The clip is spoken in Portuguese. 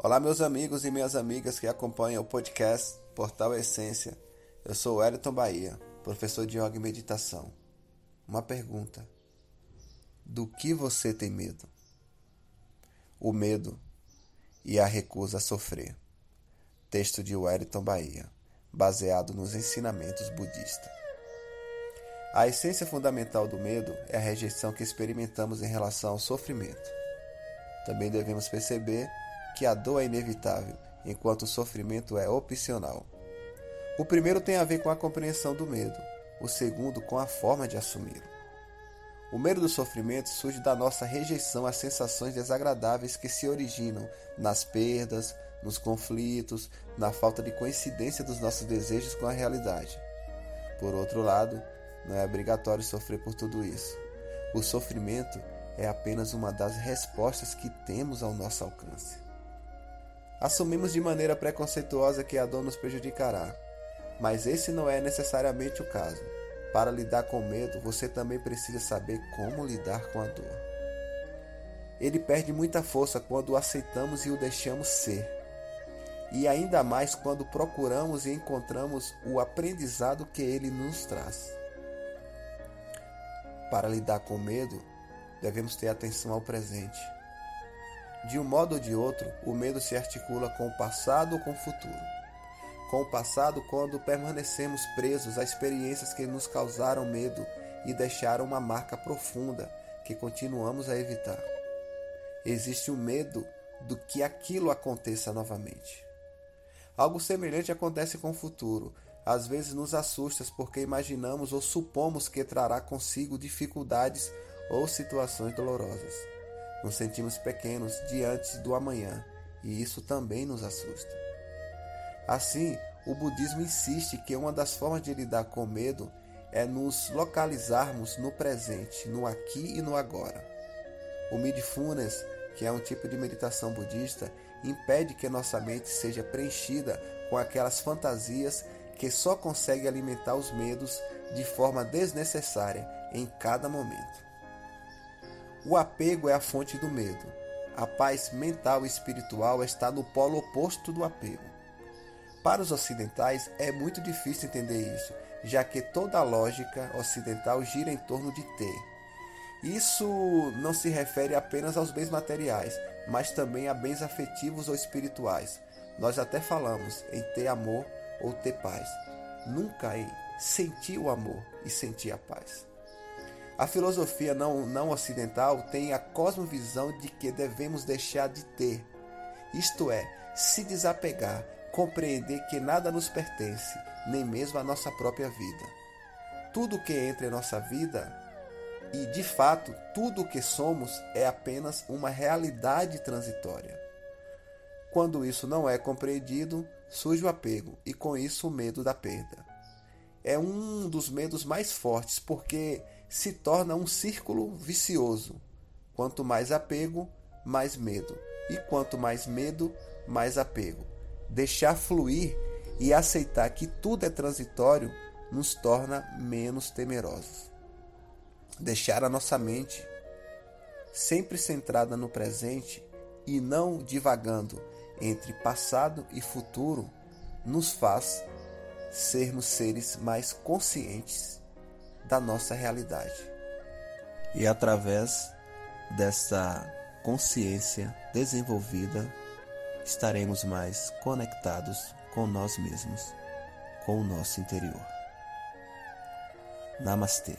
Olá, meus amigos e minhas amigas que acompanham o podcast Portal Essência. Eu sou Wellington Bahia, professor de yoga e meditação. Uma pergunta: Do que você tem medo? O medo e a recusa a sofrer. Texto de Wellington Bahia, baseado nos ensinamentos budistas. A essência fundamental do medo é a rejeição que experimentamos em relação ao sofrimento. Também devemos perceber que a dor é inevitável, enquanto o sofrimento é opcional. O primeiro tem a ver com a compreensão do medo, o segundo com a forma de assumi-lo. O medo do sofrimento surge da nossa rejeição às sensações desagradáveis que se originam nas perdas, nos conflitos, na falta de coincidência dos nossos desejos com a realidade. Por outro lado, não é obrigatório sofrer por tudo isso. O sofrimento é apenas uma das respostas que temos ao nosso alcance. Assumimos de maneira preconceituosa que a dor nos prejudicará, mas esse não é necessariamente o caso. Para lidar com medo, você também precisa saber como lidar com a dor. Ele perde muita força quando o aceitamos e o deixamos ser, e ainda mais quando procuramos e encontramos o aprendizado que ele nos traz. Para lidar com medo, devemos ter atenção ao presente. De um modo ou de outro, o medo se articula com o passado ou com o futuro. Com o passado, quando permanecemos presos a experiências que nos causaram medo e deixaram uma marca profunda que continuamos a evitar. Existe o medo do que aquilo aconteça novamente. Algo semelhante acontece com o futuro. Às vezes nos assusta porque imaginamos ou supomos que trará consigo dificuldades ou situações dolorosas. Nos sentimos pequenos diante do amanhã e isso também nos assusta. Assim, o budismo insiste que uma das formas de lidar com medo é nos localizarmos no presente, no aqui e no agora. O mindfulness, que é um tipo de meditação budista, impede que nossa mente seja preenchida com aquelas fantasias que só conseguem alimentar os medos de forma desnecessária em cada momento. O apego é a fonte do medo. A paz mental e espiritual está no polo oposto do apego. Para os ocidentais é muito difícil entender isso, já que toda a lógica ocidental gira em torno de ter. Isso não se refere apenas aos bens materiais, mas também a bens afetivos ou espirituais. Nós até falamos em ter amor ou ter paz, nunca em sentir o amor e sentir a paz. A filosofia não, não ocidental tem a cosmovisão de que devemos deixar de ter, isto é, se desapegar, compreender que nada nos pertence, nem mesmo a nossa própria vida. Tudo que entra em nossa vida e, de fato, tudo o que somos é apenas uma realidade transitória. Quando isso não é compreendido, surge o apego e, com isso, o medo da perda. É um dos medos mais fortes porque se torna um círculo vicioso. Quanto mais apego, mais medo. E quanto mais medo, mais apego. Deixar fluir e aceitar que tudo é transitório nos torna menos temerosos. Deixar a nossa mente sempre centrada no presente e não divagando entre passado e futuro nos faz sermos seres mais conscientes da nossa realidade. E através dessa consciência desenvolvida, estaremos mais conectados com nós mesmos, com o nosso interior. Namastê.